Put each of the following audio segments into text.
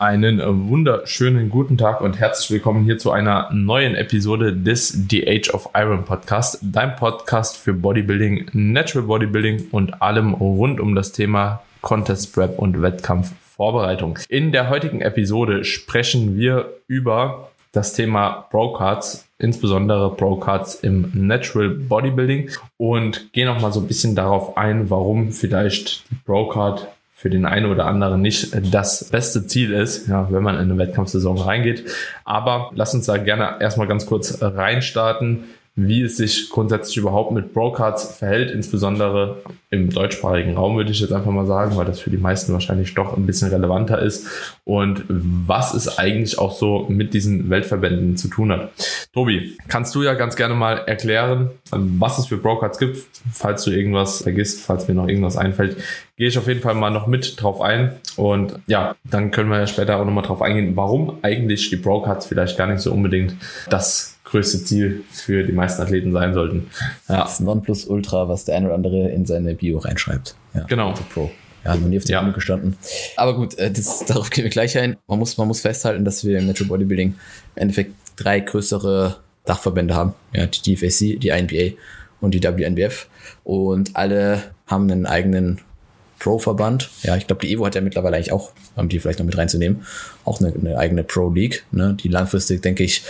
Einen wunderschönen guten Tag und herzlich willkommen hier zu einer neuen Episode des The Age of Iron Podcast, dein Podcast für Bodybuilding, Natural Bodybuilding und allem rund um das Thema Contest Prep und Wettkampfvorbereitung. In der heutigen Episode sprechen wir über das Thema Pro Cards, insbesondere Pro Cards im Natural Bodybuilding und gehen noch mal so ein bisschen darauf ein, warum vielleicht die Pro Card für den einen oder anderen nicht das beste Ziel ist, ja, wenn man in eine Wettkampfsaison reingeht. Aber lass uns da gerne erstmal ganz kurz reinstarten wie es sich grundsätzlich überhaupt mit Brocards verhält, insbesondere im deutschsprachigen Raum, würde ich jetzt einfach mal sagen, weil das für die meisten wahrscheinlich doch ein bisschen relevanter ist und was es eigentlich auch so mit diesen Weltverbänden zu tun hat. Tobi, kannst du ja ganz gerne mal erklären, was es für Brocards gibt, falls du irgendwas vergisst, falls mir noch irgendwas einfällt, gehe ich auf jeden Fall mal noch mit drauf ein und ja, dann können wir ja später auch nochmal drauf eingehen, warum eigentlich die Brocards vielleicht gar nicht so unbedingt das größte Ziel für die meisten Athleten sein sollten. Ja. Das Nonplusultra, was der eine oder andere in seine Bio reinschreibt. Ja, genau. Pro. Ja, noch nie auf die ja. gestanden. Aber gut, äh, das, darauf gehen wir gleich ein. Man muss, man muss festhalten, dass wir im Natural Bodybuilding im Endeffekt drei größere Dachverbände haben. Ja, die DFAC, die INBA und die WNBF. Und alle haben einen eigenen Pro-Verband. Ja, ich glaube, die Evo hat ja mittlerweile eigentlich auch, um die vielleicht noch mit reinzunehmen, auch eine, eine eigene Pro-League, ne, die langfristig, denke ich,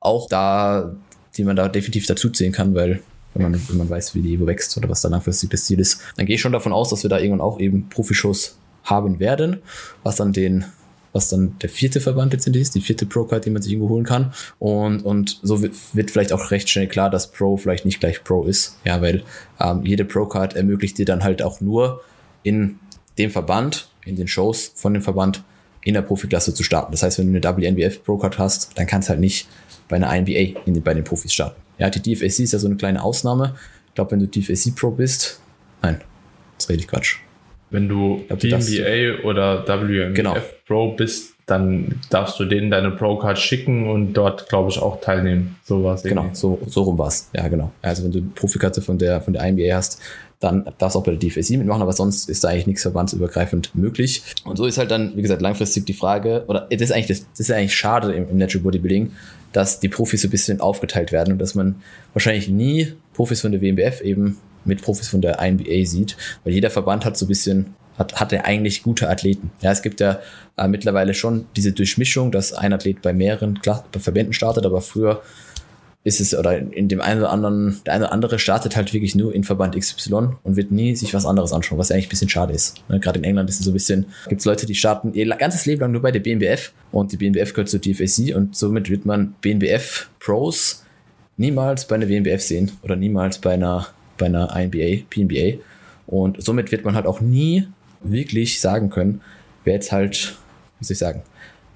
auch da, die man da definitiv dazu zählen kann, weil wenn man, wenn man weiß, wie die Evo wächst oder was da langfristig das Ziel ist, dann gehe ich schon davon aus, dass wir da irgendwann auch eben Profishows haben werden, was dann den was dann der vierte Verband letztendlich ist, die vierte Pro-Card, die man sich irgendwo holen kann. Und, und so wird, vielleicht auch recht schnell klar, dass Pro vielleicht nicht gleich Pro ist. Ja, weil ähm, jede Pro-Card ermöglicht dir dann halt auch nur in dem Verband, in den Shows von dem Verband in der Profiklasse zu starten. Das heißt, wenn du eine WNBF Pro-Card hast, dann kannst halt nicht bei einer INBA in, bei den Profis starten. Ja, die DFAC ist ja so eine kleine Ausnahme. Ich glaube, wenn du DFAC Pro bist, nein, das rede ich Quatsch. Wenn du PNBA oder WNBF genau. Pro bist, dann darfst du denen deine Pro-Card schicken und dort, glaube ich, auch teilnehmen. So was. Genau, so, so rum war es. Ja, genau. Also wenn du eine Profikarte von der, von der INBA hast, dann darfst du auch bei der DFSI mitmachen, aber sonst ist da eigentlich nichts verbandsübergreifend möglich. Und so ist halt dann, wie gesagt, langfristig die Frage, oder das ist eigentlich, das, das ist eigentlich schade im, im Natural Bodybuilding, dass die Profis so ein bisschen aufgeteilt werden und dass man wahrscheinlich nie Profis von der WMBF eben mit Profis von der INBA sieht, weil jeder Verband hat so ein bisschen hat, hat er eigentlich gute Athleten. Ja, es gibt ja äh, mittlerweile schon diese Durchmischung, dass ein Athlet bei mehreren Kla Verbänden startet, aber früher ist es, oder in dem einen oder anderen, der eine oder andere startet halt wirklich nur in Verband XY und wird nie sich was anderes anschauen, was eigentlich ein bisschen schade ist. Ne? Gerade in England ist es so ein bisschen, gibt es Leute, die starten ihr ganzes Leben lang nur bei der BNBF und die BNBF gehört zur TFAC und somit wird man BNBF Pros niemals bei einer BNBF sehen oder niemals bei einer, bei einer INBA, PNBA. Und somit wird man halt auch nie wirklich sagen können, wer jetzt halt, wie soll ich sagen,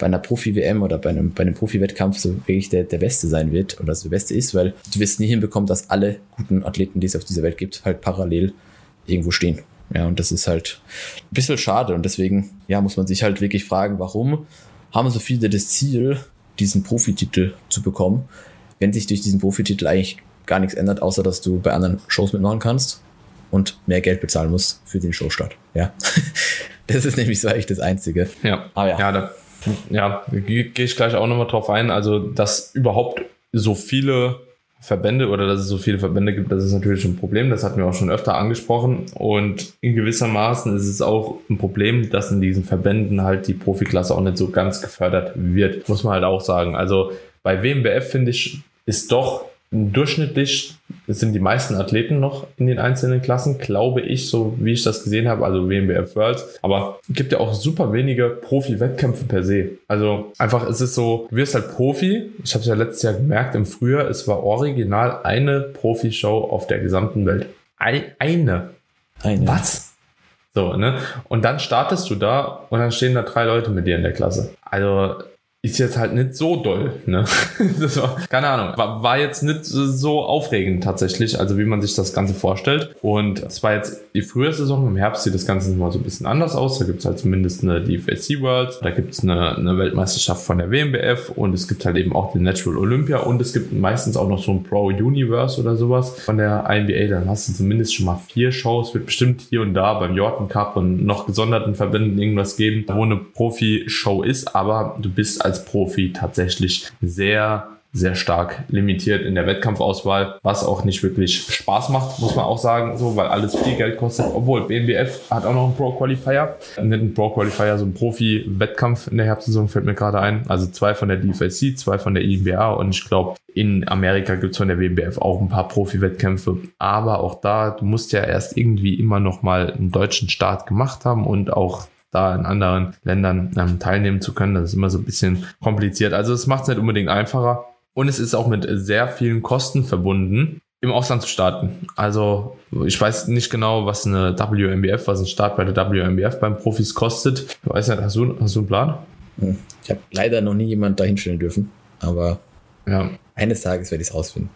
bei einer Profi-WM oder bei einem, bei einem Profi-Wettkampf so wirklich der, der Beste sein wird oder das der Beste ist, weil du wirst nie hinbekommen, dass alle guten Athleten, die es auf dieser Welt gibt, halt parallel irgendwo stehen. Ja, und das ist halt ein bisschen schade und deswegen, ja, muss man sich halt wirklich fragen, warum haben so viele das Ziel, diesen Profititel zu bekommen, wenn sich durch diesen Profititel eigentlich gar nichts ändert, außer dass du bei anderen Shows mitmachen kannst und mehr Geld bezahlen musst für den Showstart. Ja. Das ist nämlich so eigentlich das Einzige. Ja. Aber ja. ja da ja, gehe ich gleich auch nochmal drauf ein. Also, dass überhaupt so viele Verbände oder dass es so viele Verbände gibt, das ist natürlich ein Problem. Das hatten wir auch schon öfter angesprochen. Und in gewissermaßen ist es auch ein Problem, dass in diesen Verbänden halt die Profiklasse auch nicht so ganz gefördert wird. Muss man halt auch sagen. Also bei WMBF finde ich, ist doch Durchschnittlich sind die meisten Athleten noch in den einzelnen Klassen, glaube ich, so wie ich das gesehen habe, also WMBF World. Aber es gibt ja auch super wenige Profi-Wettkämpfe per se. Also einfach, es ist so, du wirst halt Profi. Ich habe es ja letztes Jahr gemerkt, im Frühjahr, es war original eine Profi-Show auf der gesamten Welt. Eine. Eine. Was? So, ne? Und dann startest du da und dann stehen da drei Leute mit dir in der Klasse. Also ist jetzt halt nicht so doll. Ne? War, keine Ahnung, war, war jetzt nicht so aufregend tatsächlich, also wie man sich das Ganze vorstellt. Und es war jetzt die frühe Saison, im Herbst sieht das Ganze mal so ein bisschen anders aus. Da gibt es halt zumindest eine DFSC World, da gibt es eine, eine Weltmeisterschaft von der WMBF und es gibt halt eben auch den Natural Olympia und es gibt meistens auch noch so ein Pro Universe oder sowas von der INBA. Dann hast du zumindest schon mal vier Shows, wird bestimmt hier und da beim Jordan Cup und noch gesonderten Verbänden irgendwas geben, wo eine Profi-Show ist, aber du bist als als Profi tatsächlich sehr sehr stark limitiert in der Wettkampfauswahl, was auch nicht wirklich Spaß macht, muss man auch sagen, so, weil alles viel Geld kostet. Obwohl BNBF hat auch noch einen Pro Qualifier, nicht ein Pro Qualifier, so ein Profi-Wettkampf in der Herbstsaison fällt mir gerade ein. Also zwei von der DFSC, zwei von der INBA und ich glaube, in Amerika gibt es von der WBF auch ein paar Profi-Wettkämpfe, aber auch da, du musst ja erst irgendwie immer noch mal einen deutschen Start gemacht haben und auch da in anderen Ländern ähm, teilnehmen zu können. Das ist immer so ein bisschen kompliziert. Also es macht es nicht unbedingt einfacher. Und es ist auch mit sehr vielen Kosten verbunden, im Ausland zu starten. Also ich weiß nicht genau, was eine WMBF, was ein Start bei der WMBF beim Profis kostet. Ich weiß nicht, hast du, hast du einen Plan? Hm. Ich habe leider noch nie jemand dahinstellen dürfen, aber ja. eines Tages werde ich es rausfinden.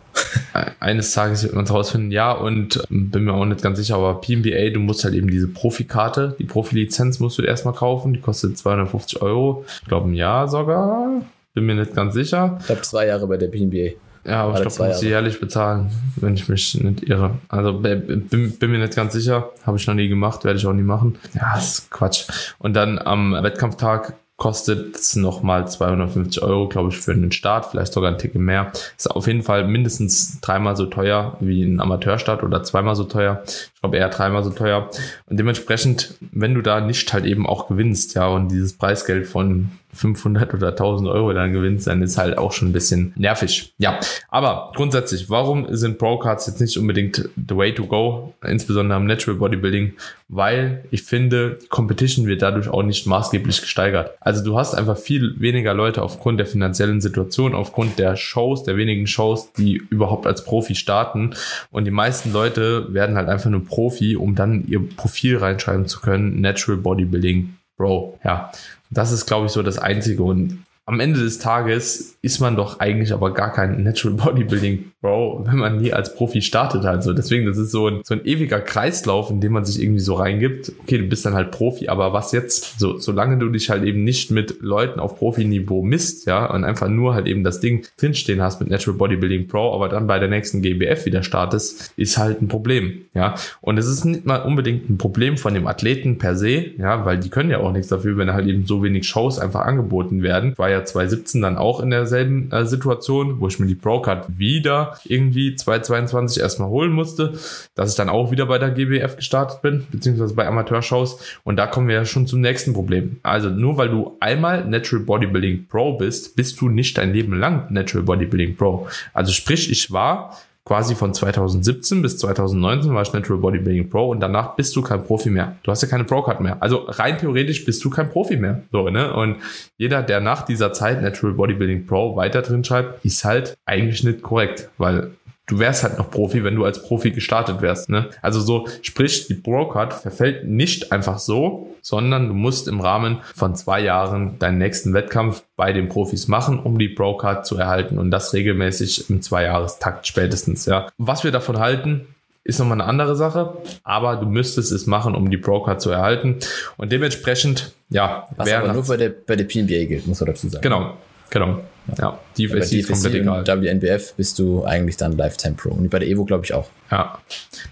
eines Tages wird man es rausfinden, ja, und ähm, bin mir auch nicht ganz sicher, aber PNBA, du musst halt eben diese Profikarte, die Profilizenz musst du erstmal kaufen, die kostet 250 Euro, ich glaube ein Jahr sogar, bin mir nicht ganz sicher. Ich habe zwei Jahre bei der PNBA. Ja, aber Alle ich glaube, muss sie jährlich bezahlen, wenn ich mich nicht irre. Also bin, bin mir nicht ganz sicher, habe ich noch nie gemacht, werde ich auch nie machen. Ja, ist Quatsch. Und dann am Wettkampftag kostet es nochmal 250 Euro, glaube ich, für einen Start, vielleicht sogar ein Ticket mehr. Ist auf jeden Fall mindestens dreimal so teuer wie ein Amateurstart oder zweimal so teuer. Glaube eher dreimal so teuer. Und dementsprechend, wenn du da nicht halt eben auch gewinnst, ja, und dieses Preisgeld von 500 oder 1000 Euro dann gewinnst, dann ist halt auch schon ein bisschen nervig. Ja, aber grundsätzlich, warum sind Pro-Cards jetzt nicht unbedingt the way to go, insbesondere am Natural Bodybuilding? Weil ich finde, Competition wird dadurch auch nicht maßgeblich gesteigert. Also du hast einfach viel weniger Leute aufgrund der finanziellen Situation, aufgrund der Shows, der wenigen Shows, die überhaupt als Profi starten. Und die meisten Leute werden halt einfach nur Profi, um dann ihr Profil reinschreiben zu können, Natural Bodybuilding Bro, ja. Das ist, glaube ich, so das Einzige. Und am Ende des Tages ist man doch eigentlich aber gar kein Natural Bodybuilding Bro, wenn man nie als Profi startet halt so. Deswegen, das ist so ein, so ein ewiger Kreislauf, in dem man sich irgendwie so reingibt. Okay, du bist dann halt Profi, aber was jetzt? So, solange du dich halt eben nicht mit Leuten auf Profiniveau misst, ja, und einfach nur halt eben das Ding drinstehen hast mit Natural Bodybuilding Pro, aber dann bei der nächsten GBF wieder startest, ist halt ein Problem, ja. Und es ist nicht mal unbedingt ein Problem von dem Athleten per se, ja, weil die können ja auch nichts dafür, wenn halt eben so wenig Shows einfach angeboten werden. Ich war ja 2017 dann auch in derselben äh, Situation, wo ich mir die Pro-Card wieder irgendwie 2022 erstmal holen musste, dass ich dann auch wieder bei der GBF gestartet bin, beziehungsweise bei Amateurshows. Und da kommen wir ja schon zum nächsten Problem. Also nur weil du einmal Natural Bodybuilding Pro bist, bist du nicht dein Leben lang Natural Bodybuilding Pro. Also sprich, ich war quasi von 2017 bis 2019 war ich Natural Bodybuilding Pro und danach bist du kein Profi mehr. Du hast ja keine Pro-Card mehr. Also rein theoretisch bist du kein Profi mehr. So, ne? Und jeder, der nach dieser Zeit Natural Bodybuilding Pro weiter drin schreibt, ist halt eigentlich nicht korrekt, weil du wärst halt noch Profi, wenn du als Profi gestartet wärst. Ne? Also so, sprich, die Pro-Card verfällt nicht einfach so, sondern du musst im Rahmen von zwei Jahren deinen nächsten Wettkampf bei den Profis machen, um die Pro-Card zu erhalten und das regelmäßig im Zweijahrestakt spätestens. Ja. Was wir davon halten, ist nochmal eine andere Sache, aber du müsstest es machen, um die Pro-Card zu erhalten und dementsprechend, ja. Was aber nur bei der, bei der PNBA gilt, muss man dazu sagen. Genau, Genau. Ja, die ist komplett egal. WNBF bist du eigentlich dann Lifetime Pro. Und bei der Evo glaube ich auch. Ja.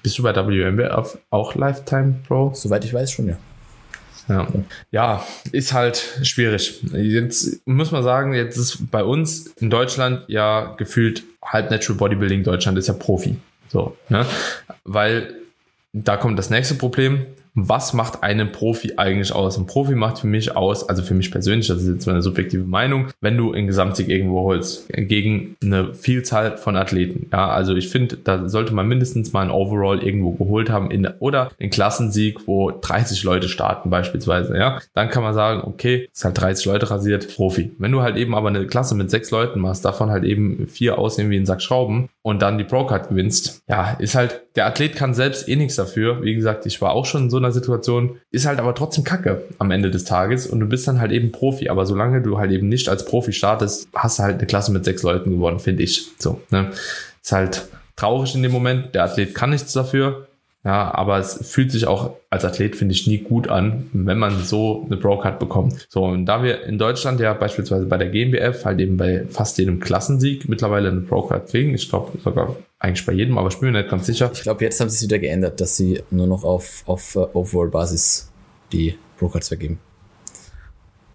Bist du bei WNBF auch Lifetime Pro? Soweit ich weiß schon, ja. Ja. ja, ist halt schwierig. Jetzt muss man sagen, jetzt ist bei uns in Deutschland ja gefühlt halb Natural Bodybuilding Deutschland ist ja Profi. So, ne? Weil da kommt das nächste Problem was macht einen Profi eigentlich aus? Ein Profi macht für mich aus, also für mich persönlich, das ist jetzt meine subjektive Meinung, wenn du in Gesamtsieg irgendwo holst, gegen eine Vielzahl von Athleten. Ja, also ich finde, da sollte man mindestens mal ein Overall irgendwo geholt haben in, oder den Klassensieg, wo 30 Leute starten beispielsweise. Ja, dann kann man sagen, okay, ist halt 30 Leute rasiert, Profi. Wenn du halt eben aber eine Klasse mit sechs Leuten machst, davon halt eben vier aussehen wie ein Sack Schrauben, und dann die Pro-Card gewinnst, ja, ist halt, der Athlet kann selbst eh nichts dafür. Wie gesagt, ich war auch schon in so einer Situation, ist halt aber trotzdem Kacke am Ende des Tages und du bist dann halt eben Profi. Aber solange du halt eben nicht als Profi startest, hast du halt eine Klasse mit sechs Leuten gewonnen, finde ich. So, ne? Ist halt traurig in dem Moment. Der Athlet kann nichts dafür. Ja, aber es fühlt sich auch als Athlet, finde ich, nie gut an, wenn man so eine Pro-Card bekommt. So, und da wir in Deutschland ja beispielsweise bei der GmbF halt eben bei fast jedem Klassensieg mittlerweile eine Pro-Card kriegen, ich glaube sogar eigentlich bei jedem, aber ich bin mir nicht ganz sicher. Ich glaube, jetzt haben sie es wieder geändert, dass sie nur noch auf, auf uh, Overall-Basis die Pro-Cards vergeben.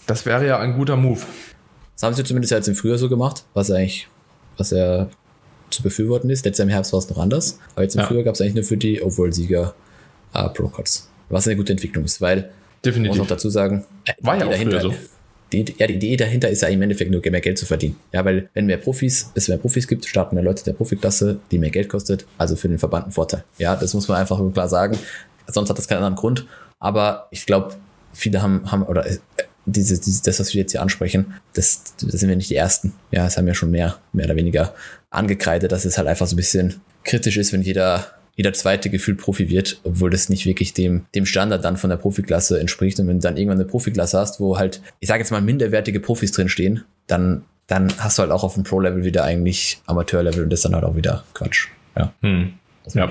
Das wäre ja ein guter Move. Das haben sie zumindest jetzt im Frühjahr so gemacht, was eigentlich, was ja zu befürworten ist. Letztes Jahr im Herbst war es noch anders, aber jetzt im ja. Frühjahr gab es eigentlich nur für die Overall-Sieger äh, Pro-Cards. Was eine gute Entwicklung ist, weil Definitiv. muss noch dazu sagen, äh, war ja auch dahinter, so. Die, ja, die Idee dahinter ist ja im Endeffekt nur mehr Geld zu verdienen. Ja, weil wenn mehr Profis, es mehr Profis gibt, starten mehr Leute der Profiklasse, die mehr Geld kostet, also für den Verband ein Vorteil. Ja, das muss man einfach klar sagen. Sonst hat das keinen anderen Grund. Aber ich glaube, viele haben, haben oder äh, diese, diese, das, was wir jetzt hier ansprechen, das, das sind wir nicht die Ersten. Ja, es haben ja schon mehr, mehr oder weniger angekreidet, dass es halt einfach so ein bisschen kritisch ist, wenn jeder, jeder zweite Gefühl Profi wird, obwohl das nicht wirklich dem, dem Standard dann von der Profiklasse entspricht. Und wenn du dann irgendwann eine Profiklasse hast, wo halt, ich sage jetzt mal, minderwertige Profis drin stehen, dann, dann hast du halt auch auf dem Pro-Level wieder eigentlich Amateur-Level und das ist dann halt auch wieder Quatsch. Ja. Hm. Ja.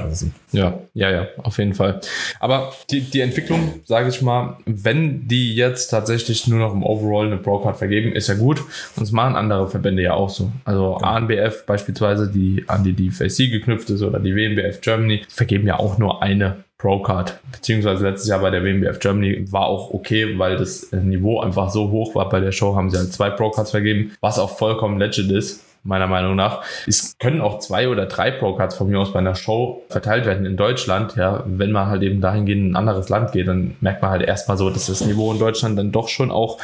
ja, ja, ja, auf jeden Fall. Aber die, die Entwicklung, sage ich mal, wenn die jetzt tatsächlich nur noch im Overall eine Pro-Card vergeben, ist ja gut. Und das machen andere Verbände ja auch so. Also ja. ANBF beispielsweise, die an die DFAC geknüpft ist, oder die WMBF Germany, vergeben ja auch nur eine Pro-Card. Beziehungsweise letztes Jahr bei der WMBF Germany war auch okay, weil das Niveau einfach so hoch war. Bei der Show haben sie halt zwei Pro-Cards vergeben, was auch vollkommen legit ist meiner Meinung nach. Es können auch zwei oder drei Pro-Cards von mir aus bei einer Show verteilt werden in Deutschland. Ja, wenn man halt eben dahingehend in ein anderes Land geht, dann merkt man halt erstmal so, dass das Niveau in Deutschland dann doch schon auch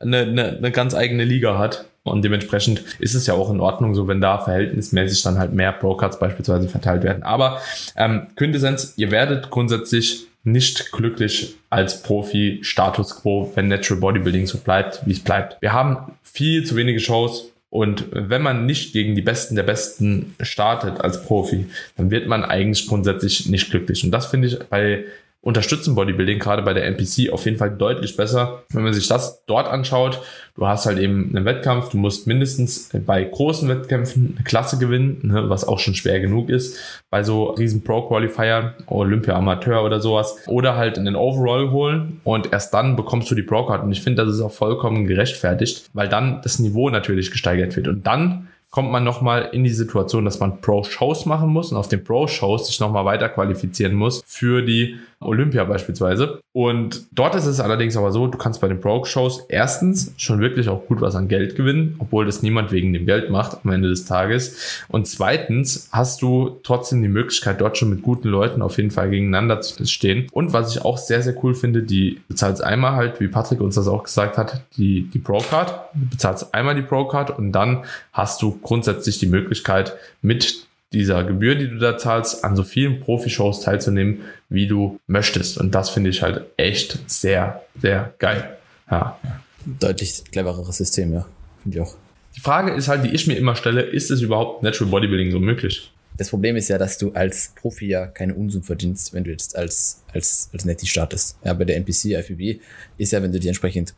eine, eine, eine ganz eigene Liga hat. Und dementsprechend ist es ja auch in Ordnung, so wenn da verhältnismäßig dann halt mehr Pro-Cards beispielsweise verteilt werden. Aber ähm, Quintessenz, ihr werdet grundsätzlich nicht glücklich als Profi Status Quo, wenn Natural Bodybuilding so bleibt, wie es bleibt. Wir haben viel zu wenige Shows, und wenn man nicht gegen die Besten der Besten startet als Profi, dann wird man eigentlich grundsätzlich nicht glücklich. Und das finde ich bei unterstützen Bodybuilding, gerade bei der NPC, auf jeden Fall deutlich besser. Wenn man sich das dort anschaut, du hast halt eben einen Wettkampf, du musst mindestens bei großen Wettkämpfen eine Klasse gewinnen, ne, was auch schon schwer genug ist, bei so riesen Pro-Qualifier, Olympia Amateur oder sowas, oder halt einen Overall holen und erst dann bekommst du die Pro-Card. Und ich finde, das ist auch vollkommen gerechtfertigt, weil dann das Niveau natürlich gesteigert wird. Und dann kommt man nochmal in die Situation, dass man Pro-Shows machen muss und auf den Pro-Shows sich nochmal weiter qualifizieren muss für die Olympia beispielsweise. Und dort ist es allerdings aber so, du kannst bei den Pro-Shows erstens schon wirklich auch gut was an Geld gewinnen, obwohl das niemand wegen dem Geld macht am Ende des Tages. Und zweitens hast du trotzdem die Möglichkeit, dort schon mit guten Leuten auf jeden Fall gegeneinander zu stehen. Und was ich auch sehr, sehr cool finde, die bezahlst einmal halt, wie Patrick uns das auch gesagt hat, die, die Pro-Card. Du bezahlst einmal die Pro-Card und dann hast du grundsätzlich die Möglichkeit, mit dieser Gebühr, die du da zahlst, an so vielen Profi-Shows teilzunehmen, wie du möchtest. Und das finde ich halt echt sehr, sehr geil. Ja. Deutlich clevereres System, ja. Finde ich auch. Die Frage ist halt, die ich mir immer stelle, ist es überhaupt Natural Bodybuilding so möglich? Das Problem ist ja, dass du als Profi ja keine Unsummen verdienst, wenn du jetzt als, als, als Netty startest. Ja, bei der NPC, FBB ist ja, wenn du die entsprechend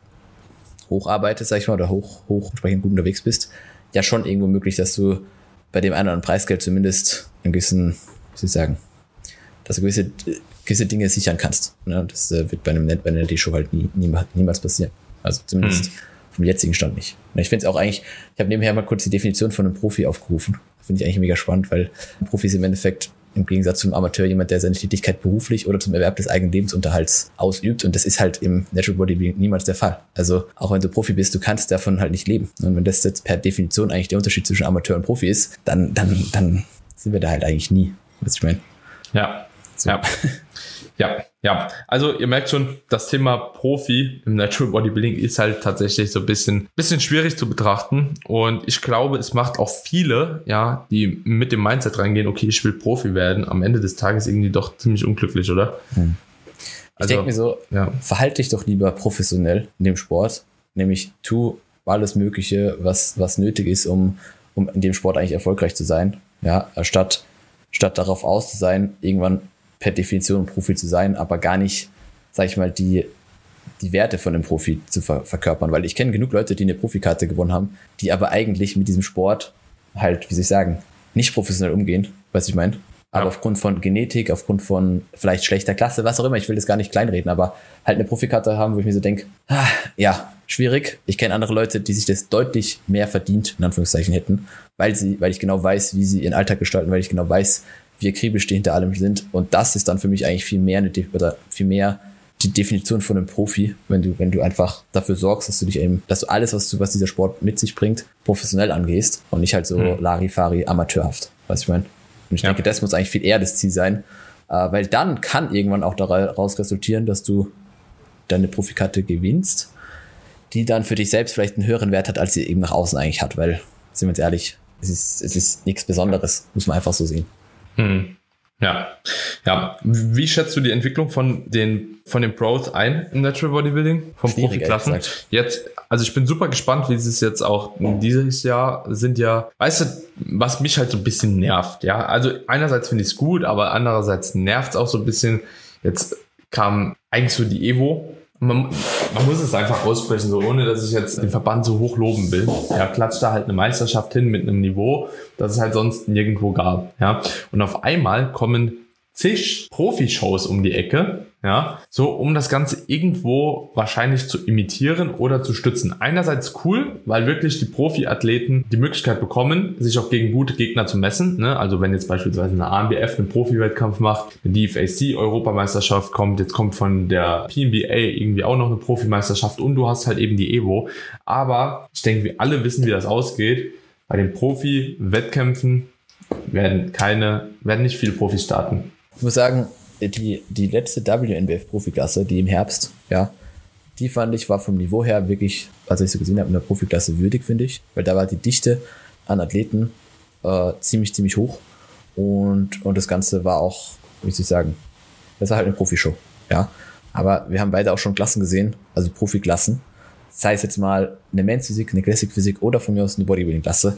hocharbeitest, sag ich mal, oder hoch, hoch entsprechend gut unterwegs bist, ja schon irgendwo möglich, dass du bei dem einen oder anderen Preisgeld zumindest einen gewissen, wie soll ich sagen, dass du gewisse, gewisse Dinge sichern kannst. Ne? Das äh, wird bei einem Net, bei einer Show halt nie, nie, niemals passieren. Also zumindest hm. vom jetzigen Stand nicht. Und ich finde es auch eigentlich, ich habe nebenher mal kurz die Definition von einem Profi aufgerufen. Finde ich eigentlich mega spannend, weil ein Profi ist im Endeffekt im Gegensatz zum Amateur jemand, der seine Tätigkeit beruflich oder zum Erwerb des eigenen Lebensunterhalts ausübt. Und das ist halt im Natural Bodybuilding niemals der Fall. Also auch wenn du Profi bist, du kannst davon halt nicht leben. Und wenn das jetzt per Definition eigentlich der Unterschied zwischen Amateur und Profi ist, dann, dann, dann sind wir da halt eigentlich nie. Was ich meine. Ja. So. Ja. Ja, ja. Also ihr merkt schon, das Thema Profi im Natural Bodybuilding ist halt tatsächlich so ein bisschen, bisschen schwierig zu betrachten. Und ich glaube, es macht auch viele, ja, die mit dem Mindset reingehen, okay, ich will Profi werden, am Ende des Tages irgendwie doch ziemlich unglücklich, oder? Hm. Ich also, denke mir so, ja. verhalte dich doch lieber professionell in dem Sport, nämlich tu alles Mögliche, was, was nötig ist, um, um in dem Sport eigentlich erfolgreich zu sein Ja, statt, statt darauf aus zu sein, irgendwann per Definition Profi zu sein, aber gar nicht, sag ich mal, die, die Werte von einem Profi zu ver verkörpern. Weil ich kenne genug Leute, die eine Profikarte gewonnen haben, die aber eigentlich mit diesem Sport halt, wie soll ich sagen, nicht professionell umgehen, was ich meine. Aber ja. aufgrund von Genetik, aufgrund von vielleicht schlechter Klasse, was auch immer, ich will das gar nicht kleinreden, aber halt eine Profikarte haben, wo ich mir so denke, ah, ja, schwierig. Ich kenne andere Leute, die sich das deutlich mehr verdient, in Anführungszeichen hätten, weil sie, weil ich genau weiß, wie sie ihren Alltag gestalten, weil ich genau weiß, wie akribisch die hinter allem sind. Und das ist dann für mich eigentlich viel mehr eine, oder viel mehr die Definition von einem Profi, wenn du, wenn du einfach dafür sorgst, dass du dich eben, dass du alles, was du, was dieser Sport mit sich bringt, professionell angehst und nicht halt so mhm. Larifari amateurhaft. Weißt du, ich meine? Und ich ja. denke, das muss eigentlich viel eher das Ziel sein, äh, weil dann kann irgendwann auch daraus resultieren, dass du deine Profikarte gewinnst, die dann für dich selbst vielleicht einen höheren Wert hat, als sie eben nach außen eigentlich hat, weil, sind wir uns ehrlich, es ist, es ist nichts Besonderes, muss man einfach so sehen. Hm. Ja, ja. Wie schätzt du die Entwicklung von den, von den Pros ein im Natural Bodybuilding, vom Profiklassen? Jetzt, also ich bin super gespannt, wie es jetzt auch dieses Jahr sind ja, weißt du, was mich halt so ein bisschen nervt, ja. Also einerseits finde ich es gut, aber andererseits nervt es auch so ein bisschen. Jetzt kam eigentlich so die Evo man, man, muss es einfach aussprechen, so ohne dass ich jetzt den Verband so hoch loben will. Ja, klatscht da halt eine Meisterschaft hin mit einem Niveau, das es halt sonst nirgendwo gab. Ja, und auf einmal kommen zig Profi-Shows um die Ecke, ja, so um das Ganze irgendwo wahrscheinlich zu imitieren oder zu stützen. Einerseits cool, weil wirklich die Profi-Athleten die Möglichkeit bekommen, sich auch gegen gute Gegner zu messen. Ne? Also wenn jetzt beispielsweise eine ANBF einen Profi-Wettkampf macht, eine DFAC-Europameisterschaft kommt, jetzt kommt von der PNBA irgendwie auch noch eine Profimeisterschaft und du hast halt eben die Evo. Aber ich denke, wir alle wissen, wie das ausgeht. Bei den Profi-Wettkämpfen werden keine, werden nicht viele Profis starten. Ich muss sagen, die, die letzte WNBF-Profiklasse, die im Herbst, ja, die fand ich, war vom Niveau her wirklich, als ich so gesehen habe, in der Profiklasse würdig, finde ich, weil da war die Dichte an Athleten äh, ziemlich, ziemlich hoch. Und, und das Ganze war auch, wie soll ich sagen, das war halt eine Profishow, ja. Aber wir haben beide auch schon Klassen gesehen, also Profiklassen, sei es jetzt mal eine Men's Physik, eine Classic Physik oder von mir aus eine Bodybuilding-Klasse,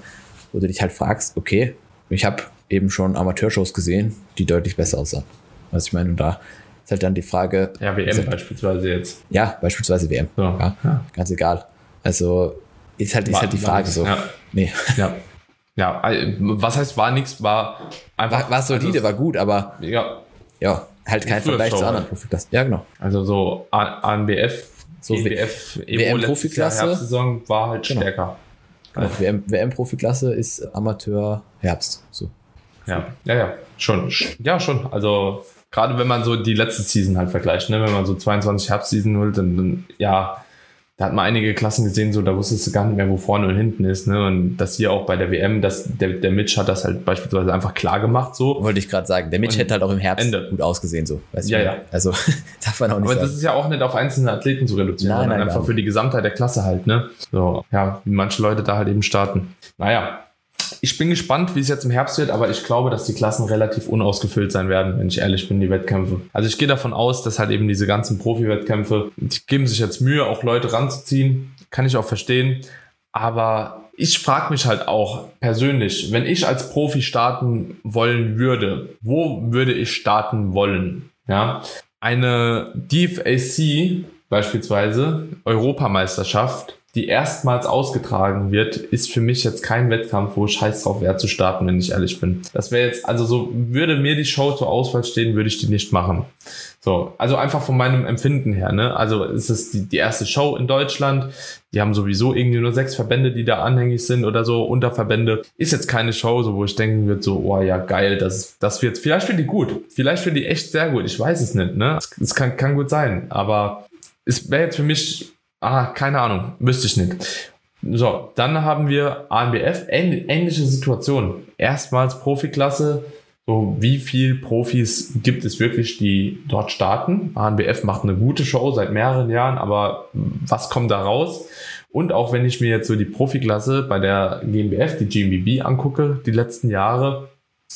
wo du dich halt fragst, okay, ich habe eben schon Amateurshows gesehen, die deutlich besser aussahen. Was ich meine, und da ist halt dann die Frage. Ja, WM halt, beispielsweise jetzt. Ja, beispielsweise WM. So, ja, ja. Ganz egal. Also ist halt, ist halt die Frage so. Ja. Nee. Ja. Ja, was heißt war nichts, war einfach. War, war solide, also, war gut, aber ja, ja halt kein Vergleich zu anderen Profiklassen. Ja, genau. Also so ANBF, so EBF, WM Profiklasse Herbstsaison war halt genau. stärker. Genau. WM, WM Profiklasse ist Amateur Herbst. So. Ja, ja, ja, schon. Ja, schon. Also gerade wenn man so die letzte Season halt vergleicht, ne? wenn man so 22 Herbstseason holt, dann, dann ja, da hat man einige Klassen gesehen, so da wusstest du gar nicht mehr, wo vorne und hinten ist. Ne? Und das hier auch bei der WM, das, der, der Mitch hat das halt beispielsweise einfach klar gemacht. So. Wollte ich gerade sagen. Der Mitch und hätte halt auch im Herbst Ende. gut ausgesehen. so. Weißt ja, ja. Also darf man auch nicht Aber sagen. das ist ja auch nicht auf einzelne Athleten zu reduzieren, nein, sondern nein, einfach für die Gesamtheit der Klasse halt. Ne? So, ja, wie manche Leute da halt eben starten. Naja, ich bin gespannt, wie es jetzt im Herbst wird, aber ich glaube, dass die Klassen relativ unausgefüllt sein werden, wenn ich ehrlich bin, die Wettkämpfe. Also ich gehe davon aus, dass halt eben diese ganzen Profi-Wettkämpfe, die geben sich jetzt Mühe, auch Leute ranzuziehen. Kann ich auch verstehen. Aber ich frage mich halt auch persönlich, wenn ich als Profi starten wollen würde, wo würde ich starten wollen? Ja, eine DFAC beispielsweise, Europameisterschaft, die erstmals ausgetragen wird, ist für mich jetzt kein Wettkampf, wo scheiß drauf wäre zu starten, wenn ich ehrlich bin. Das wäre jetzt, also so, würde mir die Show zur Auswahl stehen, würde ich die nicht machen. So, also einfach von meinem Empfinden her, ne? Also es ist die, die erste Show in Deutschland. Die haben sowieso irgendwie nur sechs Verbände, die da anhängig sind oder so, Unterverbände. Ist jetzt keine Show, so wo ich denken würde, so, oh ja, geil, das, das wird, vielleicht wird die gut. Vielleicht wird die echt sehr gut. Ich weiß es nicht, ne? Es kann, kann gut sein. Aber es wäre jetzt für mich Ah, keine Ahnung, wüsste ich nicht. So, dann haben wir ANBF, ähnliche Situation. Erstmals Profiklasse. So, wie viel Profis gibt es wirklich, die dort starten? ANBF macht eine gute Show seit mehreren Jahren, aber was kommt da raus? Und auch wenn ich mir jetzt so die Profiklasse bei der GmbF, die GmbB angucke, die letzten Jahre,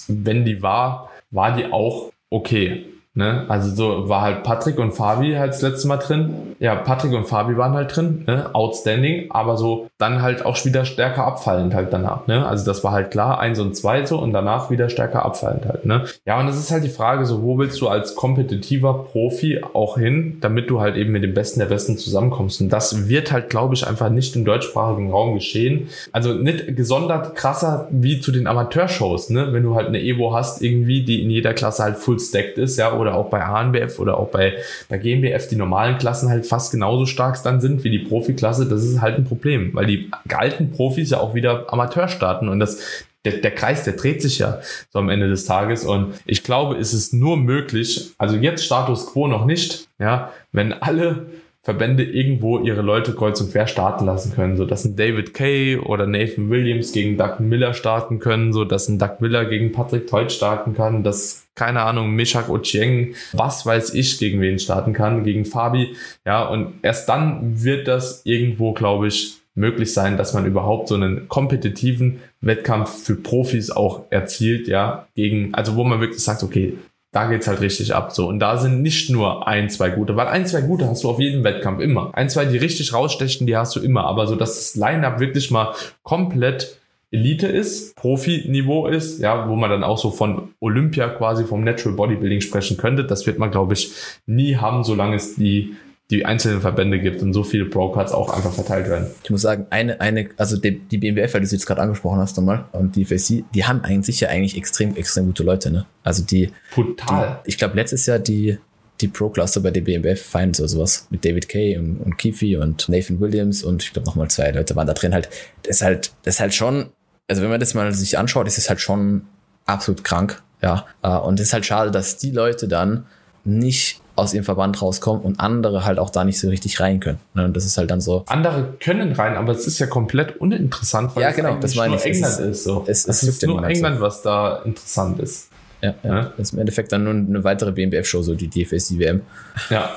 wenn die war, war die auch okay. Ne? Also so war halt Patrick und Fabi halt das letzte Mal drin. Ja, Patrick und Fabi waren halt drin, ne? outstanding, aber so dann halt auch wieder stärker abfallend halt danach. Ne? Also das war halt klar, eins und zwei so und danach wieder stärker abfallend halt. Ne? Ja, und das ist halt die Frage, so wo willst du als kompetitiver Profi auch hin, damit du halt eben mit dem Besten der Besten zusammenkommst. Und das wird halt, glaube ich, einfach nicht im deutschsprachigen Raum geschehen. Also nicht gesondert krasser wie zu den Amateurshows, ne? Wenn du halt eine Evo hast, irgendwie, die in jeder Klasse halt full stacked ist, ja, oder auch bei ANBF oder auch bei, bei GmbF die normalen Klassen halt fast genauso stark dann sind wie die Profiklasse, das ist halt ein Problem, weil die alten Profis ja auch wieder Amateur starten und das, der, der Kreis, der dreht sich ja so am Ende des Tages. Und ich glaube, es ist nur möglich, also jetzt Status quo noch nicht, ja, wenn alle Verbände irgendwo ihre Leute kreuz und quer starten lassen können, so dass ein David Kay oder Nathan Williams gegen Doug Miller starten können, so dass ein Doug Miller gegen Patrick Teut starten kann, dass keine Ahnung Meshak Ochieng, was weiß ich, gegen wen starten kann, gegen Fabi, ja und erst dann wird das irgendwo, glaube ich, möglich sein, dass man überhaupt so einen kompetitiven Wettkampf für Profis auch erzielt, ja, gegen, also wo man wirklich sagt, okay, da geht's halt richtig ab. So. Und da sind nicht nur ein, zwei gute, weil ein, zwei gute hast du auf jedem Wettkampf immer. Ein, zwei, die richtig rausstechen, die hast du immer. Aber so, dass das Line-Up wirklich mal komplett Elite ist, Profi-Niveau ist, ja, wo man dann auch so von Olympia quasi vom Natural Bodybuilding sprechen könnte, das wird man, glaube ich, nie haben, solange es die die einzelnen Verbände gibt und so viele Pro-Cards auch einfach verteilt werden. Ich muss sagen, eine, eine, also die, die BMWF, weil du sie jetzt gerade angesprochen hast nochmal, und die FSC, die haben eigentlich ja eigentlich extrem, extrem gute Leute, ne? Also die. Total. Die, ich glaube, letztes Jahr die, die Pro-Cluster bei der BMWF Finals oder sowas mit David Kay und, und Keefe und Nathan Williams und ich glaube nochmal zwei Leute waren da drin halt. Das ist halt, das ist halt schon, also wenn man das mal sich anschaut, ist es halt schon absolut krank, ja. Äh, und es ist halt schade, dass die Leute dann nicht aus ihrem Verband rauskommen und andere halt auch da nicht so richtig rein können. Ne? Und das ist halt dann so. Andere können rein, aber es ist ja komplett uninteressant, weil ja, genau, das meine nur ich. England ist, ist so. Es, es, es ist nur England, so. was da interessant ist. Ja, ja. ja, Das ist im Endeffekt dann nur eine weitere BMBF-Show, so die DFS-WM. Ja.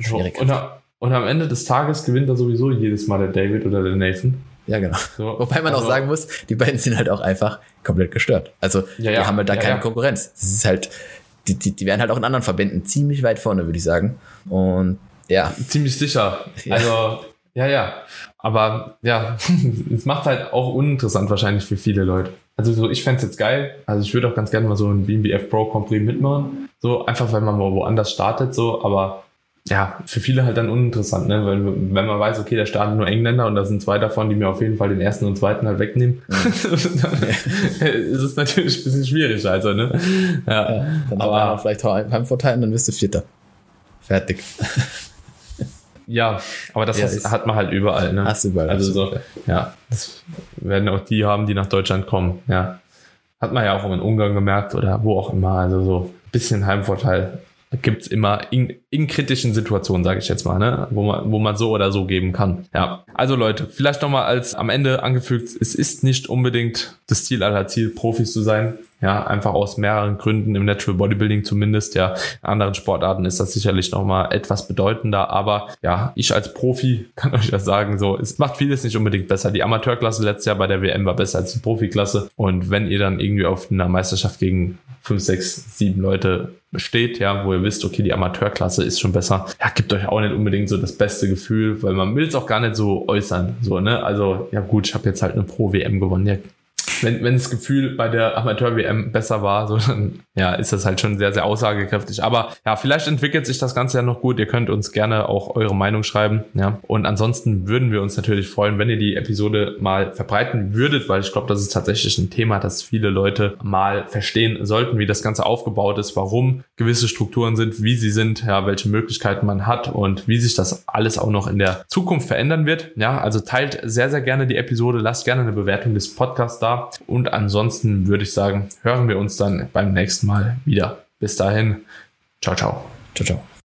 Schwierig. Und, und am Ende des Tages gewinnt da sowieso jedes Mal der David oder der Nathan. Ja, genau. So, Wobei man also, auch sagen muss, die beiden sind halt auch einfach komplett gestört. Also ja, ja, die haben halt da ja, keine Konkurrenz. Das ist halt, die, die, die werden halt auch in anderen Verbänden ziemlich weit vorne, würde ich sagen. Und ja. Ziemlich sicher. Ja. Also, ja, ja. Aber ja, es macht halt auch uninteressant wahrscheinlich für viele Leute. Also so, ich fände es jetzt geil. Also ich würde auch ganz gerne mal so ein BMBF Pro Compris mitmachen. So, einfach weil man mal woanders startet, so, aber ja, für viele halt dann uninteressant, ne? Weil wenn man weiß, okay, da starten nur Engländer und da sind zwei davon, die mir auf jeden Fall den ersten und zweiten halt wegnehmen, mhm. dann ist es natürlich ein bisschen schwierig, also, ne? Ja, ja dann aber vielleicht Heimvorteil und dann bist du Vierter. Fertig. ja, aber das ja, hast, hat man halt überall, ne? Hast du überall. Also so, ja, das werden auch die haben, die nach Deutschland kommen, ja. Hat man ja auch in Ungarn gemerkt oder wo auch immer, also so ein bisschen Heimvorteil gibt's immer in, in kritischen Situationen, sage ich jetzt mal, ne? wo, man, wo man so oder so geben kann. Ja, also Leute, vielleicht nochmal als am Ende angefügt, es ist nicht unbedingt das Ziel aller Ziel, Profis zu sein. Ja, einfach aus mehreren Gründen, im Natural Bodybuilding zumindest. Ja, in anderen Sportarten ist das sicherlich nochmal etwas bedeutender. Aber ja, ich als Profi kann euch das sagen, so, es macht vieles nicht unbedingt besser. Die Amateurklasse letztes Jahr bei der WM war besser als die Profiklasse. Und wenn ihr dann irgendwie auf einer Meisterschaft gegen fünf, sechs, sieben Leute steht, ja, wo ihr wisst, okay, die Amateurklasse ist schon besser, ja, gibt euch auch nicht unbedingt so das beste Gefühl, weil man will es auch gar nicht so äußern, so, ne, also, ja gut, ich habe jetzt halt eine Pro-WM gewonnen, ja, wenn, wenn das Gefühl bei der Amateur-WM besser war, so, dann ja, ist das halt schon sehr, sehr aussagekräftig. Aber ja, vielleicht entwickelt sich das Ganze ja noch gut. Ihr könnt uns gerne auch eure Meinung schreiben. Ja. Und ansonsten würden wir uns natürlich freuen, wenn ihr die Episode mal verbreiten würdet, weil ich glaube, das ist tatsächlich ein Thema, das viele Leute mal verstehen sollten, wie das Ganze aufgebaut ist, warum gewisse Strukturen sind, wie sie sind, ja, welche Möglichkeiten man hat und wie sich das alles auch noch in der Zukunft verändern wird. Ja, also teilt sehr, sehr gerne die Episode, lasst gerne eine Bewertung des Podcasts da. Und ansonsten würde ich sagen, hören wir uns dann beim nächsten Mal wieder. Bis dahin, ciao, ciao. Ciao, ciao.